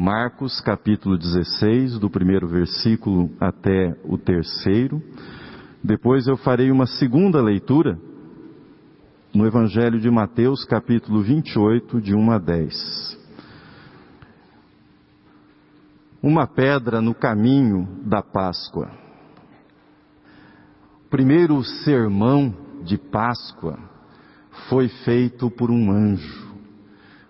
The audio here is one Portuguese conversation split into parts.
Marcos capítulo 16, do primeiro versículo até o terceiro. Depois eu farei uma segunda leitura no Evangelho de Mateus capítulo 28, de 1 a 10. Uma pedra no caminho da Páscoa. O primeiro sermão de Páscoa foi feito por um anjo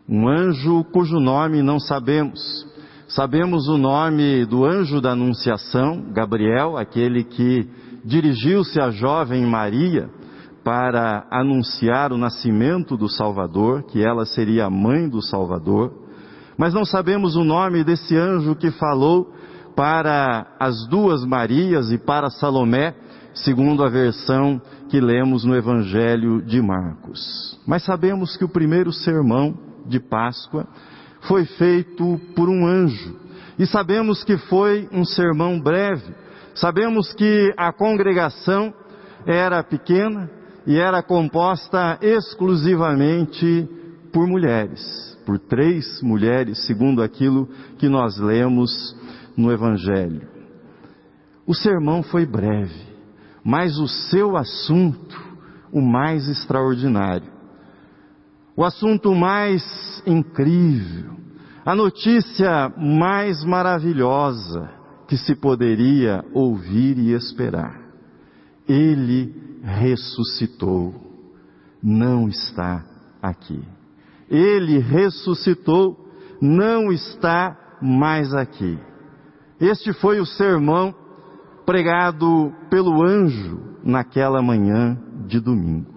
um anjo cujo nome não sabemos. Sabemos o nome do anjo da Anunciação, Gabriel, aquele que dirigiu-se à jovem Maria para anunciar o nascimento do Salvador, que ela seria a mãe do Salvador. Mas não sabemos o nome desse anjo que falou para as duas Marias e para Salomé, segundo a versão que lemos no Evangelho de Marcos. Mas sabemos que o primeiro sermão de Páscoa foi feito por um anjo. E sabemos que foi um sermão breve. Sabemos que a congregação era pequena e era composta exclusivamente por mulheres, por três mulheres, segundo aquilo que nós lemos no Evangelho. O sermão foi breve, mas o seu assunto, o mais extraordinário o assunto mais incrível, a notícia mais maravilhosa que se poderia ouvir e esperar. Ele ressuscitou, não está aqui. Ele ressuscitou, não está mais aqui. Este foi o sermão pregado pelo anjo naquela manhã de domingo.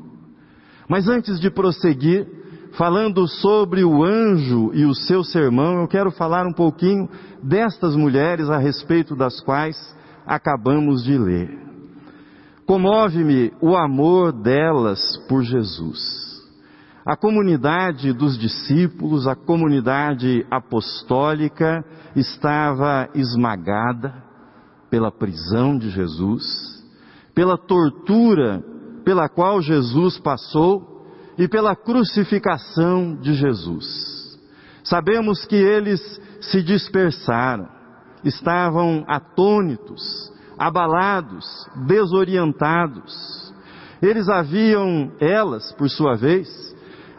Mas antes de prosseguir, falando sobre o anjo e o seu sermão, eu quero falar um pouquinho destas mulheres a respeito das quais acabamos de ler. Comove-me o amor delas por Jesus. A comunidade dos discípulos, a comunidade apostólica estava esmagada pela prisão de Jesus, pela tortura pela qual Jesus passou e pela crucificação de Jesus. Sabemos que eles se dispersaram, estavam atônitos, abalados, desorientados. Eles haviam, elas, por sua vez,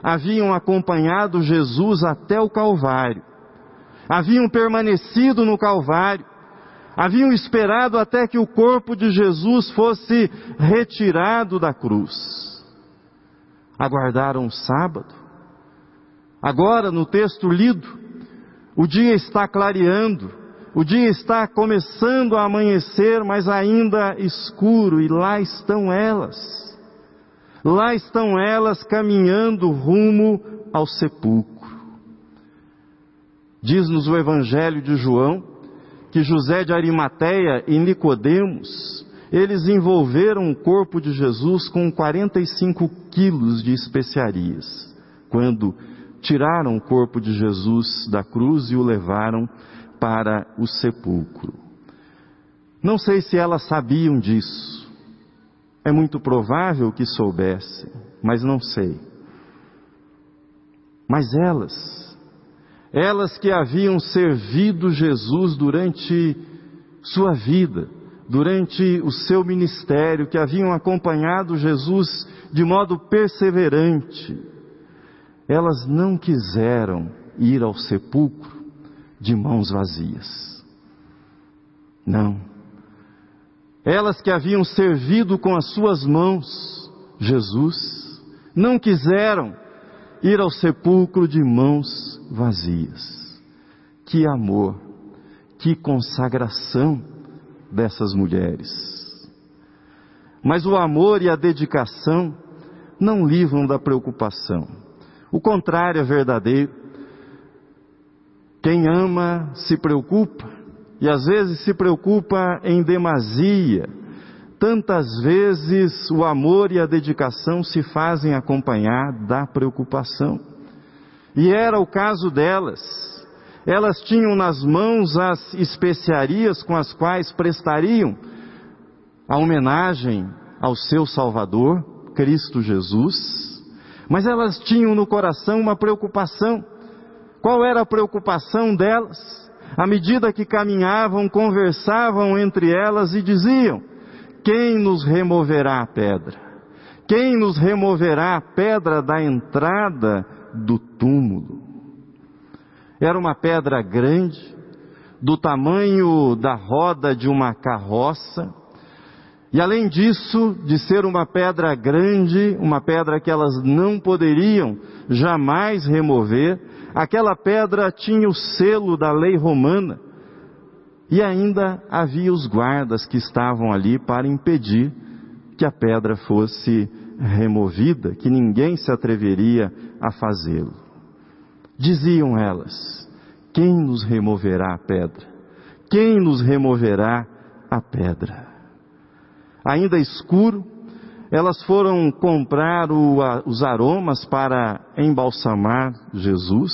haviam acompanhado Jesus até o Calvário, haviam permanecido no Calvário, haviam esperado até que o corpo de Jesus fosse retirado da cruz aguardaram o sábado. Agora, no texto lido, o dia está clareando, o dia está começando a amanhecer, mas ainda escuro, e lá estão elas. Lá estão elas caminhando rumo ao sepulcro. Diz-nos o Evangelho de João que José de Arimateia e Nicodemos eles envolveram o corpo de Jesus com 45 quilos de especiarias, quando tiraram o corpo de Jesus da cruz e o levaram para o sepulcro. Não sei se elas sabiam disso. É muito provável que soubessem, mas não sei. Mas elas, elas que haviam servido Jesus durante sua vida, durante o seu ministério, que haviam acompanhado Jesus de modo perseverante, elas não quiseram ir ao sepulcro de mãos vazias. Não. Elas que haviam servido com as suas mãos Jesus, não quiseram ir ao sepulcro de mãos vazias. Que amor, que consagração dessas mulheres. Mas o amor e a dedicação não livram da preocupação. O contrário é verdadeiro. Quem ama se preocupa, e às vezes se preocupa em demasia. Tantas vezes o amor e a dedicação se fazem acompanhar da preocupação. E era o caso delas elas tinham nas mãos as especiarias com as quais prestariam a homenagem ao seu Salvador, Cristo Jesus, mas elas tinham no coração uma preocupação Qual era a preocupação delas? À medida que caminhavam, conversavam entre elas e diziam: Quem nos removerá a pedra? Quem nos removerá a pedra da entrada do túmulo? Era uma pedra grande, do tamanho da roda de uma carroça, e além disso, de ser uma pedra grande, uma pedra que elas não poderiam jamais remover, aquela pedra tinha o selo da lei romana. E ainda havia os guardas que estavam ali para impedir que a pedra fosse removida, que ninguém se atreveria a fazê-lo. Diziam elas: Quem nos removerá a pedra? Quem nos removerá a pedra? ainda escuro, elas foram comprar o, a, os aromas para embalsamar Jesus.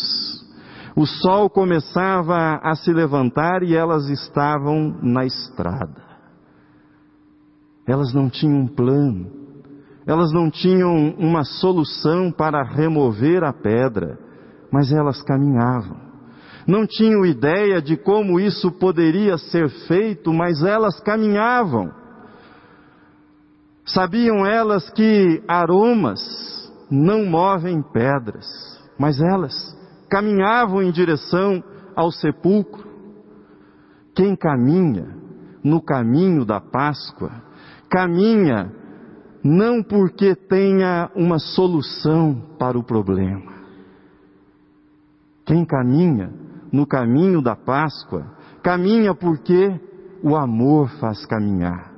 O sol começava a se levantar e elas estavam na estrada. Elas não tinham um plano, elas não tinham uma solução para remover a pedra, mas elas caminhavam. Não tinham ideia de como isso poderia ser feito, mas elas caminhavam. Sabiam elas que aromas não movem pedras, mas elas caminhavam em direção ao sepulcro. Quem caminha no caminho da Páscoa, caminha não porque tenha uma solução para o problema. Quem caminha no caminho da Páscoa, caminha porque o amor faz caminhar.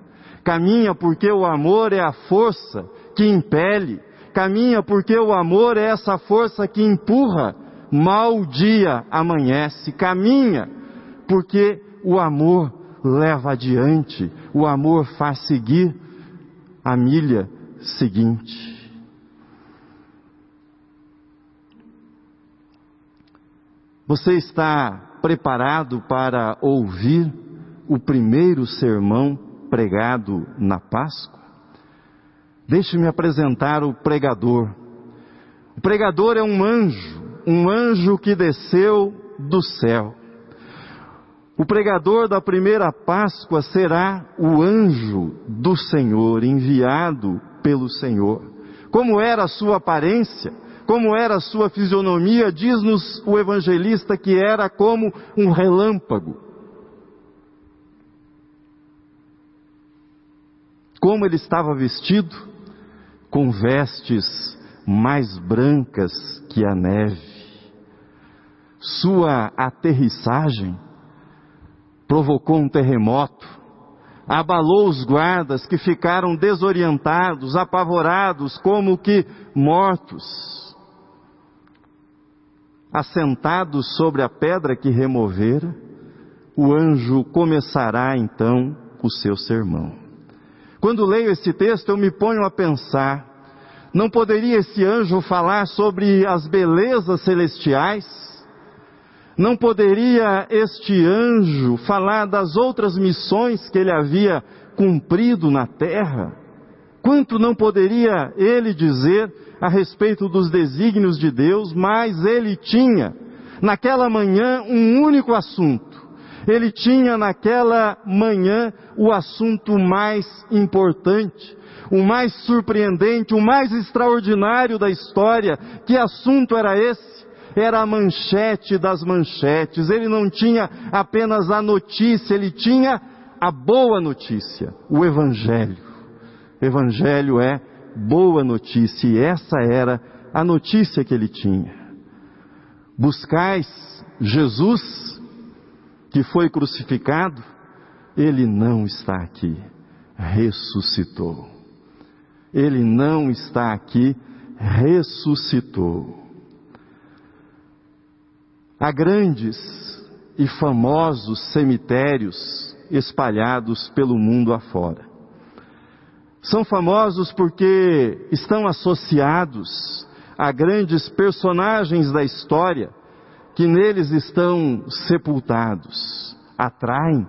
Caminha porque o amor é a força que impele. Caminha porque o amor é essa força que empurra. Mal dia amanhece. Caminha porque o amor leva adiante. O amor faz seguir a milha seguinte. Você está preparado para ouvir o primeiro sermão pregado na Páscoa? Deixe-me apresentar o pregador. O pregador é um anjo, um anjo que desceu do céu. O pregador da primeira Páscoa será o anjo do Senhor, enviado pelo Senhor. Como era a sua aparência? Como era a sua fisionomia? Diz-nos o evangelista que era como um relâmpago. Como ele estava vestido? Com vestes mais brancas que a neve. Sua aterrissagem provocou um terremoto, abalou os guardas que ficaram desorientados, apavorados, como que mortos. Assentados sobre a pedra que removera, o anjo começará então o seu sermão. Quando leio esse texto, eu me ponho a pensar: não poderia esse anjo falar sobre as belezas celestiais? Não poderia este anjo falar das outras missões que ele havia cumprido na terra? Quanto não poderia ele dizer a respeito dos desígnios de Deus, mas ele tinha, naquela manhã, um único assunto ele tinha naquela manhã o assunto mais importante, o mais surpreendente, o mais extraordinário da história. Que assunto era esse? Era a manchete das manchetes. Ele não tinha apenas a notícia, ele tinha a boa notícia, o Evangelho. Evangelho é boa notícia e essa era a notícia que ele tinha. Buscais Jesus que foi crucificado, ele não está aqui, ressuscitou. Ele não está aqui, ressuscitou. Há grandes e famosos cemitérios espalhados pelo mundo afora. São famosos porque estão associados a grandes personagens da história que neles estão sepultados atraem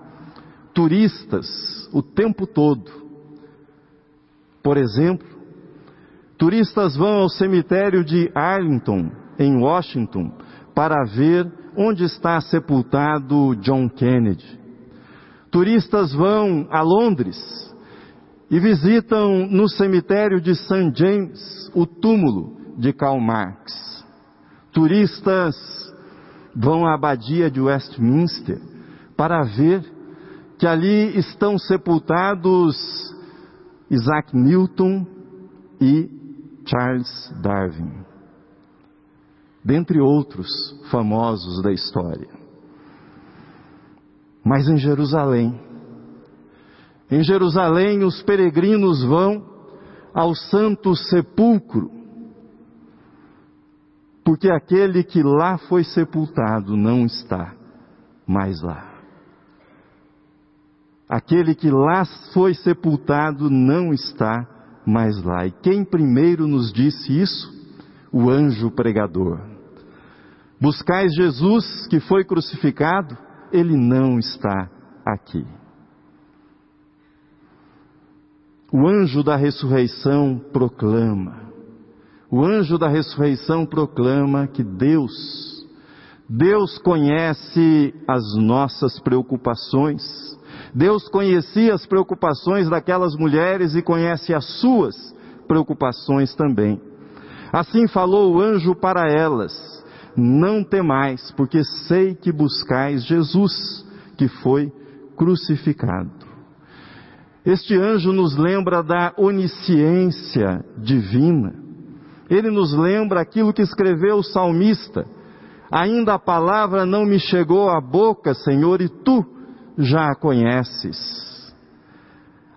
turistas o tempo todo. Por exemplo, turistas vão ao cemitério de Arlington, em Washington, para ver onde está sepultado John Kennedy. Turistas vão a Londres e visitam no cemitério de St. James o túmulo de Karl Marx. Turistas vão à abadia de Westminster para ver que ali estão sepultados Isaac Newton e Charles Darwin, dentre outros famosos da história. Mas em Jerusalém, em Jerusalém os peregrinos vão ao Santo Sepulcro, porque aquele que lá foi sepultado não está mais lá. Aquele que lá foi sepultado não está mais lá. E quem primeiro nos disse isso? O anjo pregador. Buscais Jesus que foi crucificado, ele não está aqui. O anjo da ressurreição proclama, o anjo da ressurreição proclama que Deus, Deus conhece as nossas preocupações, Deus conhecia as preocupações daquelas mulheres e conhece as suas preocupações também. Assim falou o anjo para elas: Não temais, porque sei que buscais Jesus, que foi crucificado. Este anjo nos lembra da onisciência divina. Ele nos lembra aquilo que escreveu o salmista: Ainda a palavra não me chegou à boca, Senhor, e tu já a conheces.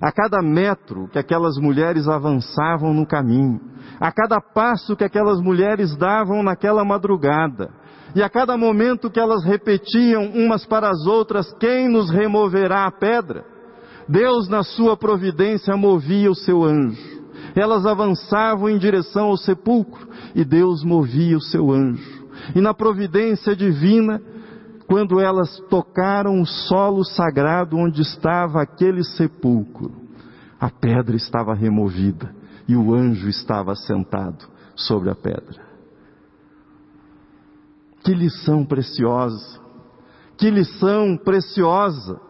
A cada metro que aquelas mulheres avançavam no caminho, a cada passo que aquelas mulheres davam naquela madrugada, e a cada momento que elas repetiam umas para as outras: Quem nos removerá a pedra? Deus, na sua providência, movia o seu anjo. Elas avançavam em direção ao sepulcro e Deus movia o seu anjo. E na providência divina, quando elas tocaram o solo sagrado onde estava aquele sepulcro, a pedra estava removida e o anjo estava sentado sobre a pedra. Que lição preciosa! Que lição preciosa!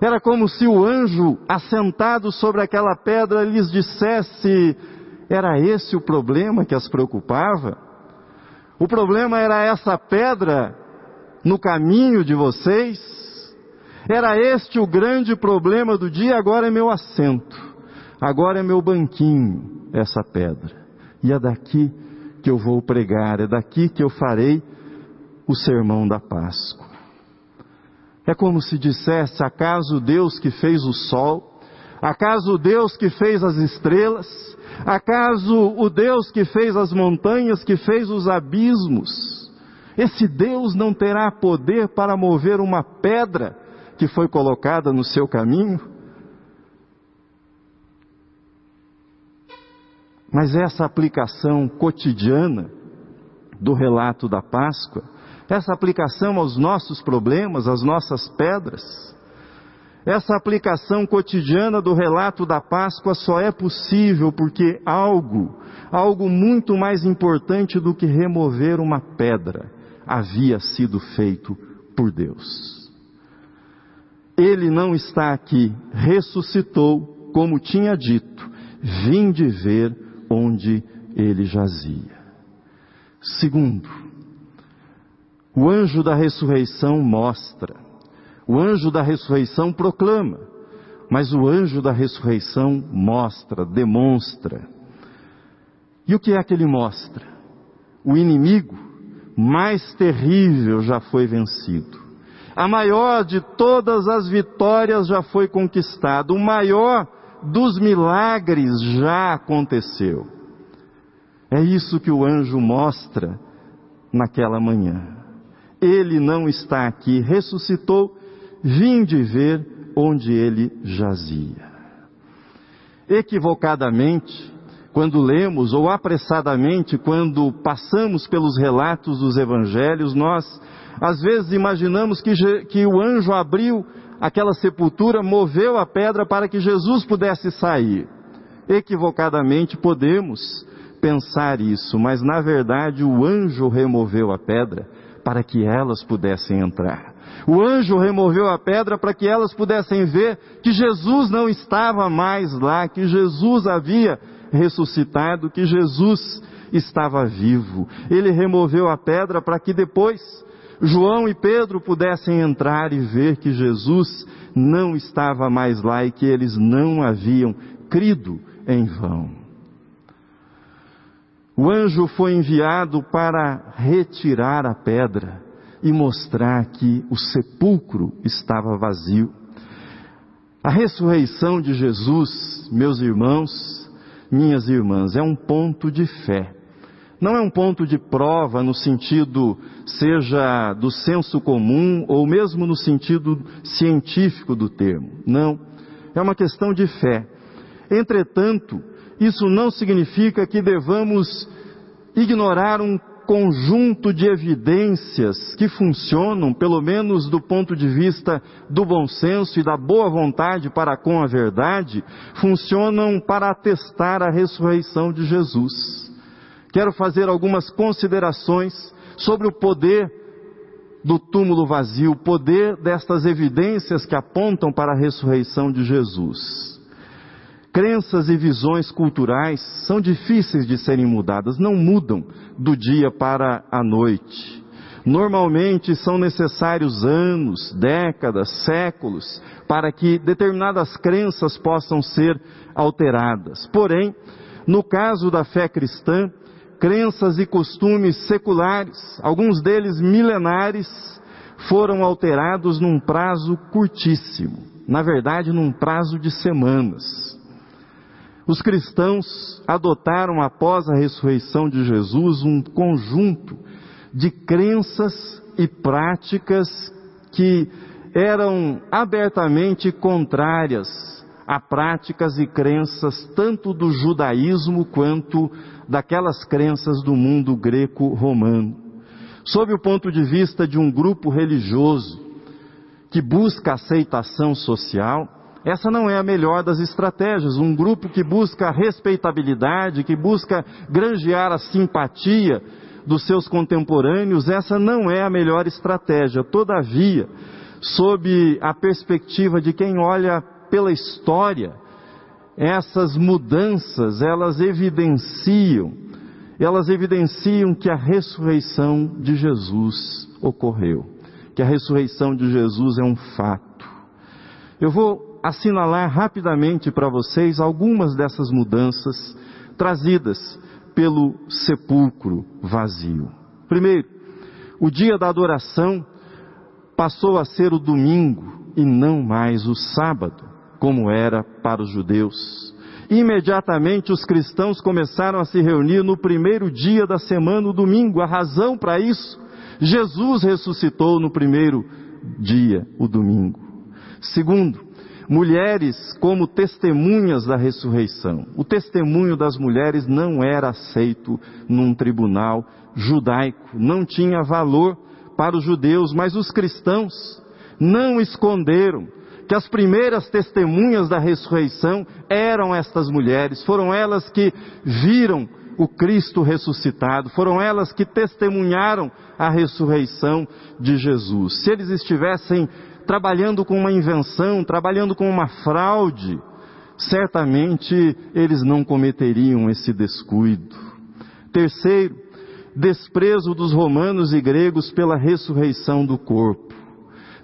Era como se o anjo, assentado sobre aquela pedra, lhes dissesse: era esse o problema que as preocupava? O problema era essa pedra no caminho de vocês? Era este o grande problema do dia, agora é meu assento, agora é meu banquinho, essa pedra. E é daqui que eu vou pregar, é daqui que eu farei o sermão da Páscoa. É como se dissesse: acaso Deus que fez o sol, acaso Deus que fez as estrelas, acaso o Deus que fez as montanhas, que fez os abismos, esse Deus não terá poder para mover uma pedra que foi colocada no seu caminho? Mas essa aplicação cotidiana do relato da Páscoa, essa aplicação aos nossos problemas, às nossas pedras, essa aplicação cotidiana do relato da Páscoa só é possível porque algo, algo muito mais importante do que remover uma pedra, havia sido feito por Deus. Ele não está aqui, ressuscitou, como tinha dito, vim de ver onde ele jazia. Segundo, o anjo da ressurreição mostra, o anjo da ressurreição proclama, mas o anjo da ressurreição mostra, demonstra. E o que é que ele mostra? O inimigo mais terrível já foi vencido. A maior de todas as vitórias já foi conquistada. O maior dos milagres já aconteceu. É isso que o anjo mostra naquela manhã. Ele não está aqui, ressuscitou, vim de ver onde ele jazia. Equivocadamente, quando lemos, ou apressadamente, quando passamos pelos relatos dos evangelhos, nós às vezes imaginamos que, que o anjo abriu aquela sepultura, moveu a pedra para que Jesus pudesse sair. Equivocadamente podemos pensar isso, mas na verdade o anjo removeu a pedra para que elas pudessem entrar. O anjo removeu a pedra para que elas pudessem ver que Jesus não estava mais lá, que Jesus havia ressuscitado, que Jesus estava vivo. Ele removeu a pedra para que depois João e Pedro pudessem entrar e ver que Jesus não estava mais lá e que eles não haviam crido em vão. O anjo foi enviado para retirar a pedra e mostrar que o sepulcro estava vazio. A ressurreição de Jesus, meus irmãos, minhas irmãs, é um ponto de fé. Não é um ponto de prova no sentido, seja do senso comum ou mesmo no sentido científico do termo. Não. É uma questão de fé. Entretanto, isso não significa que devamos ignorar um conjunto de evidências que funcionam, pelo menos do ponto de vista do bom senso e da boa vontade para com a verdade, funcionam para atestar a ressurreição de Jesus. Quero fazer algumas considerações sobre o poder do túmulo vazio, o poder destas evidências que apontam para a ressurreição de Jesus. Crenças e visões culturais são difíceis de serem mudadas, não mudam do dia para a noite. Normalmente são necessários anos, décadas, séculos para que determinadas crenças possam ser alteradas. Porém, no caso da fé cristã, crenças e costumes seculares, alguns deles milenares, foram alterados num prazo curtíssimo, na verdade, num prazo de semanas. Os cristãos adotaram após a ressurreição de Jesus um conjunto de crenças e práticas que eram abertamente contrárias a práticas e crenças tanto do judaísmo quanto daquelas crenças do mundo greco-romano. Sob o ponto de vista de um grupo religioso que busca aceitação social, essa não é a melhor das estratégias. Um grupo que busca respeitabilidade, que busca granjear a simpatia dos seus contemporâneos, essa não é a melhor estratégia. Todavia, sob a perspectiva de quem olha pela história, essas mudanças, elas evidenciam, elas evidenciam que a ressurreição de Jesus ocorreu, que a ressurreição de Jesus é um fato. Eu vou assinalar rapidamente para vocês algumas dessas mudanças trazidas pelo sepulcro vazio. Primeiro, o dia da adoração passou a ser o domingo e não mais o sábado, como era para os judeus. Imediatamente os cristãos começaram a se reunir no primeiro dia da semana, o domingo. A razão para isso, Jesus ressuscitou no primeiro dia, o domingo. Segundo, mulheres como testemunhas da ressurreição. O testemunho das mulheres não era aceito num tribunal judaico, não tinha valor para os judeus, mas os cristãos não esconderam que as primeiras testemunhas da ressurreição eram estas mulheres, foram elas que viram o Cristo ressuscitado, foram elas que testemunharam a ressurreição de Jesus. Se eles estivessem trabalhando com uma invenção, trabalhando com uma fraude, certamente eles não cometeriam esse descuido. Terceiro, desprezo dos romanos e gregos pela ressurreição do corpo.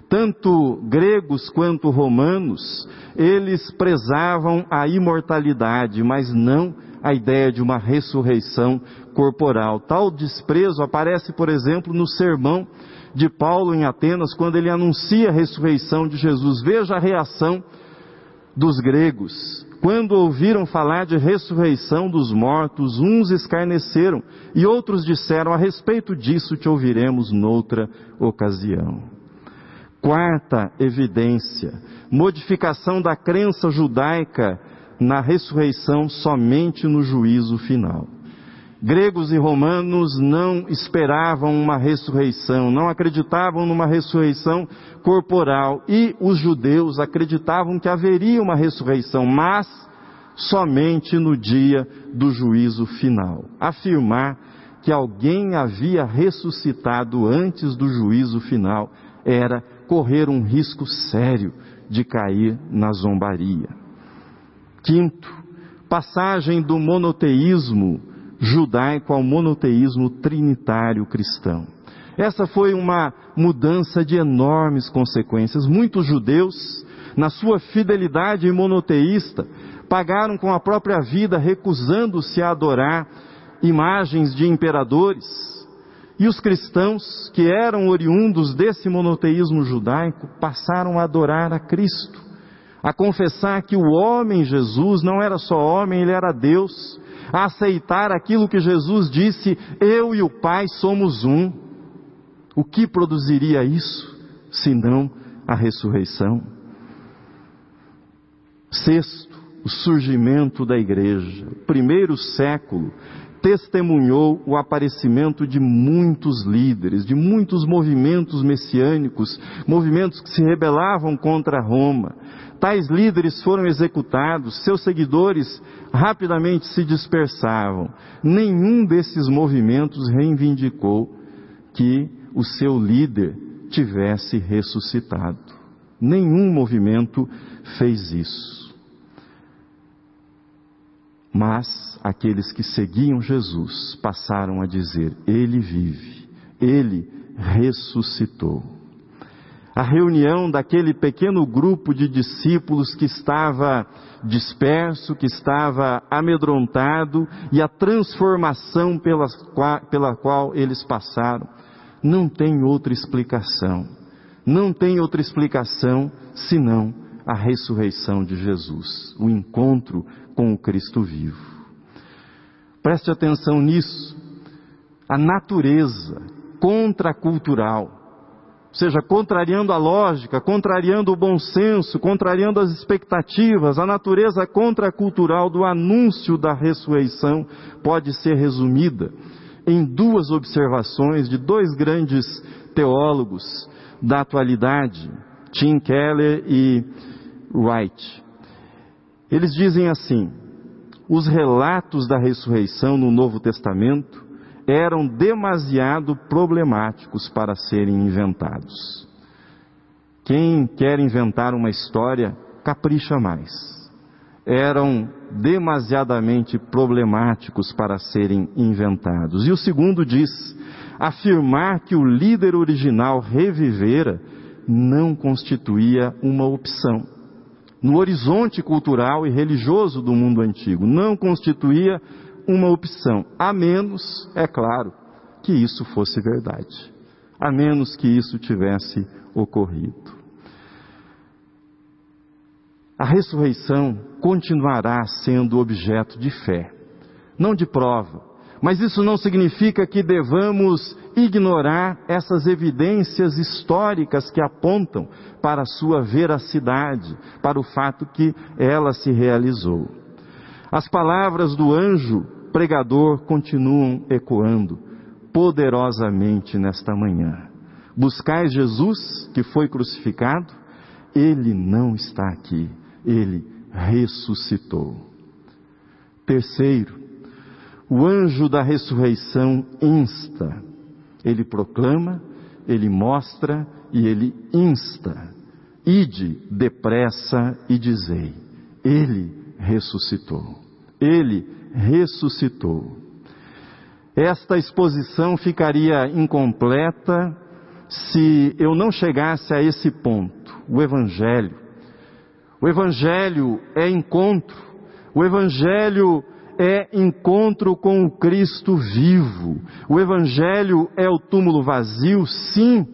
Tanto gregos quanto romanos, eles prezavam a imortalidade, mas não a ideia de uma ressurreição corporal. Tal desprezo aparece, por exemplo, no sermão de Paulo em Atenas, quando ele anuncia a ressurreição de Jesus. Veja a reação dos gregos. Quando ouviram falar de ressurreição dos mortos, uns escarneceram e outros disseram: A respeito disso te ouviremos noutra ocasião. Quarta evidência: modificação da crença judaica na ressurreição somente no juízo final. Gregos e romanos não esperavam uma ressurreição, não acreditavam numa ressurreição corporal, e os judeus acreditavam que haveria uma ressurreição, mas somente no dia do juízo final. Afirmar que alguém havia ressuscitado antes do juízo final era correr um risco sério de cair na zombaria. Quinto, passagem do monoteísmo judaico ao monoteísmo trinitário cristão. Essa foi uma mudança de enormes consequências. Muitos judeus, na sua fidelidade monoteísta, pagaram com a própria vida recusando-se a adorar imagens de imperadores. E os cristãos, que eram oriundos desse monoteísmo judaico, passaram a adorar a Cristo, a confessar que o homem Jesus não era só homem, ele era Deus, a aceitar aquilo que Jesus disse: Eu e o Pai somos um. O que produziria isso, senão a ressurreição? Sexto, o surgimento da igreja. O primeiro século testemunhou o aparecimento de muitos líderes, de muitos movimentos messiânicos, movimentos que se rebelavam contra Roma. Tais líderes foram executados, seus seguidores rapidamente se dispersavam. Nenhum desses movimentos reivindicou que o seu líder tivesse ressuscitado. Nenhum movimento fez isso. Mas aqueles que seguiam Jesus passaram a dizer: Ele vive, Ele ressuscitou. A reunião daquele pequeno grupo de discípulos que estava disperso, que estava amedrontado, e a transformação pela, pela qual eles passaram, não tem outra explicação. Não tem outra explicação senão a ressurreição de Jesus, o encontro com o Cristo vivo. Preste atenção nisso. A natureza contracultural, ou seja, contrariando a lógica, contrariando o bom senso, contrariando as expectativas, a natureza contracultural do anúncio da ressurreição pode ser resumida em duas observações de dois grandes teólogos da atualidade, Tim Keller e Wright. Eles dizem assim: os relatos da ressurreição no Novo Testamento eram demasiado problemáticos para serem inventados. Quem quer inventar uma história, capricha mais. Eram demasiadamente problemáticos para serem inventados. E o segundo diz: afirmar que o líder original revivera não constituía uma opção no horizonte cultural e religioso do mundo antigo. Não constituía uma opção, a menos, é claro, que isso fosse verdade. A menos que isso tivesse ocorrido. A ressurreição continuará sendo objeto de fé, não de prova, mas isso não significa que devamos ignorar essas evidências históricas que apontam para a sua veracidade, para o fato que ela se realizou. As palavras do anjo pregador continuam ecoando poderosamente nesta manhã. Buscai Jesus, que foi crucificado, ele não está aqui, ele ressuscitou. Terceiro, o anjo da ressurreição insta, ele proclama, ele mostra e ele insta. Ide depressa e dizei: Ele ressuscitou. Ele ressuscitou. Esta exposição ficaria incompleta se eu não chegasse a esse ponto. O Evangelho. O Evangelho é encontro. O Evangelho é encontro com o Cristo vivo. O Evangelho é o túmulo vazio, sim,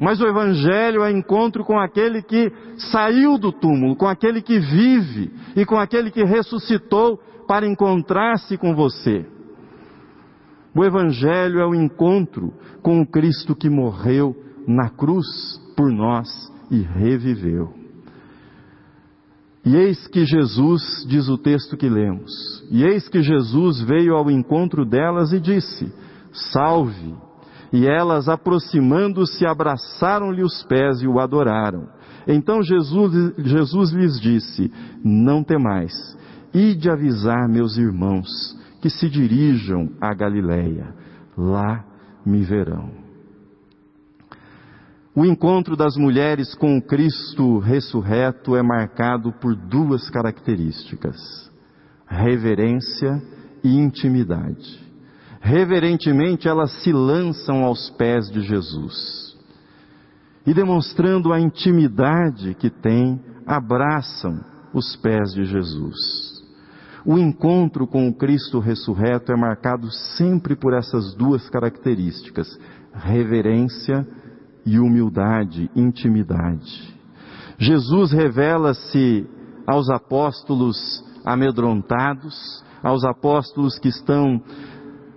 mas o Evangelho é encontro com aquele que saiu do túmulo, com aquele que vive e com aquele que ressuscitou para encontrar-se com você. O Evangelho é o encontro com o Cristo que morreu na cruz por nós e reviveu. E eis que Jesus, diz o texto que lemos, e eis que Jesus veio ao encontro delas e disse: Salve! E elas, aproximando-se, abraçaram-lhe os pés e o adoraram. Então Jesus, Jesus lhes disse: Não temais, ide avisar meus irmãos que se dirijam à Galileia. lá me verão. O encontro das mulheres com o Cristo ressurreto é marcado por duas características: reverência e intimidade. Reverentemente elas se lançam aos pés de Jesus e, demonstrando a intimidade que têm, abraçam os pés de Jesus. O encontro com o Cristo ressurreto é marcado sempre por essas duas características: reverência e humildade, intimidade. Jesus revela-se aos apóstolos amedrontados, aos apóstolos que estão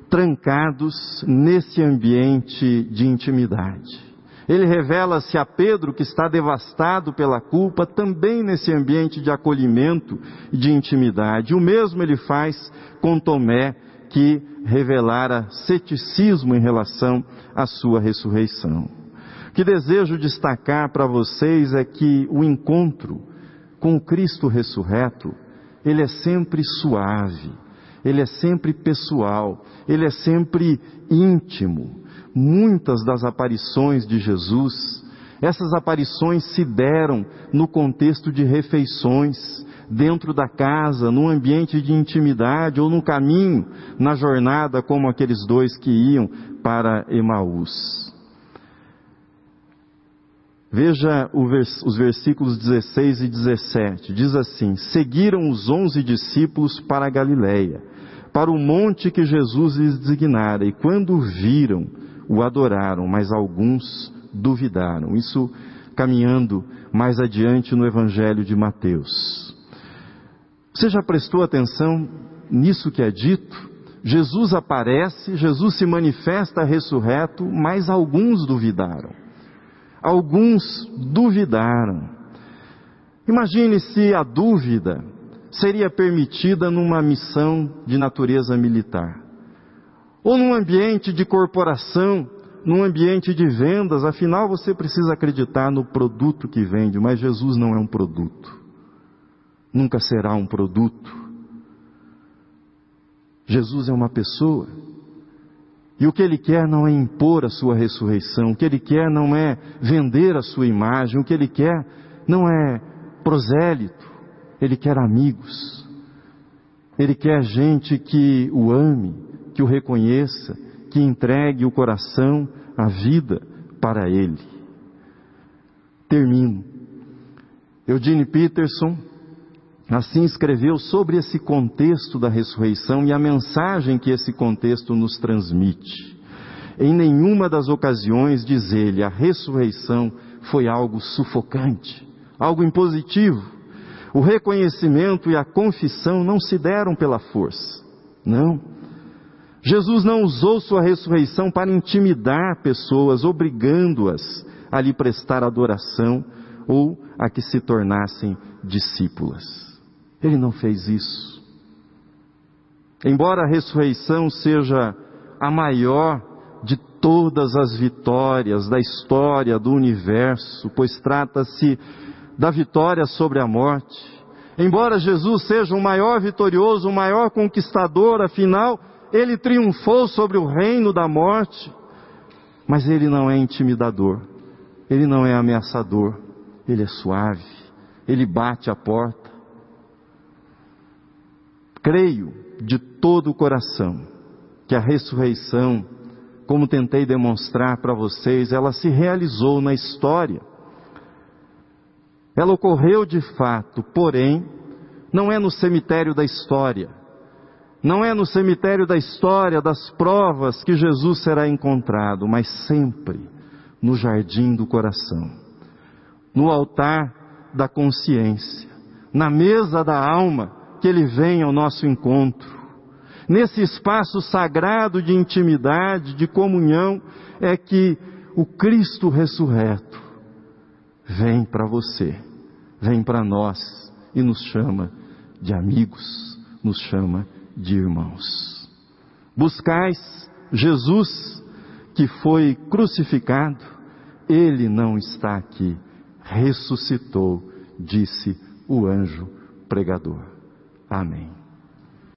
trancados nesse ambiente de intimidade. Ele revela-se a Pedro, que está devastado pela culpa, também nesse ambiente de acolhimento e de intimidade. O mesmo ele faz com Tomé, que revelara ceticismo em relação à sua ressurreição. O que desejo destacar para vocês é que o encontro com o Cristo ressurreto, ele é sempre suave, ele é sempre pessoal, ele é sempre íntimo muitas das aparições de Jesus, essas aparições se deram no contexto de refeições, dentro da casa, num ambiente de intimidade ou no caminho, na jornada, como aqueles dois que iam para Emaús. Veja os versículos 16 e 17. Diz assim: Seguiram os onze discípulos para a Galiléia, para o monte que Jesus lhes designara, e quando viram o adoraram, mas alguns duvidaram. Isso caminhando mais adiante no Evangelho de Mateus. Você já prestou atenção nisso que é dito? Jesus aparece, Jesus se manifesta ressurreto, mas alguns duvidaram. Alguns duvidaram. Imagine se a dúvida seria permitida numa missão de natureza militar ou num ambiente de corporação, num ambiente de vendas, afinal você precisa acreditar no produto que vende, mas Jesus não é um produto. Nunca será um produto. Jesus é uma pessoa. E o que ele quer não é impor a sua ressurreição, o que ele quer não é vender a sua imagem, o que ele quer não é prosélito, ele quer amigos. Ele quer gente que o ame, que o reconheça, que entregue o coração, a vida para Ele. Termino. Eugene Peterson assim escreveu sobre esse contexto da ressurreição e a mensagem que esse contexto nos transmite. Em nenhuma das ocasiões, diz ele, a ressurreição foi algo sufocante, algo impositivo. O reconhecimento e a confissão não se deram pela força. Não. Jesus não usou sua ressurreição para intimidar pessoas, obrigando-as a lhe prestar adoração ou a que se tornassem discípulas. Ele não fez isso. Embora a ressurreição seja a maior de todas as vitórias da história do universo, pois trata-se da vitória sobre a morte. Embora Jesus seja o maior vitorioso, o maior conquistador, afinal, ele triunfou sobre o reino da morte, mas ele não é intimidador, ele não é ameaçador, ele é suave, ele bate a porta. Creio de todo o coração que a ressurreição, como tentei demonstrar para vocês, ela se realizou na história. Ela ocorreu de fato, porém, não é no cemitério da história não é no cemitério da história, das provas, que Jesus será encontrado, mas sempre no jardim do coração, no altar da consciência, na mesa da alma, que ele vem ao nosso encontro. Nesse espaço sagrado de intimidade, de comunhão, é que o Cristo ressurreto vem para você, vem para nós e nos chama de amigos, nos chama de irmãos. Buscais Jesus que foi crucificado, ele não está aqui, ressuscitou, disse o anjo pregador. Amém.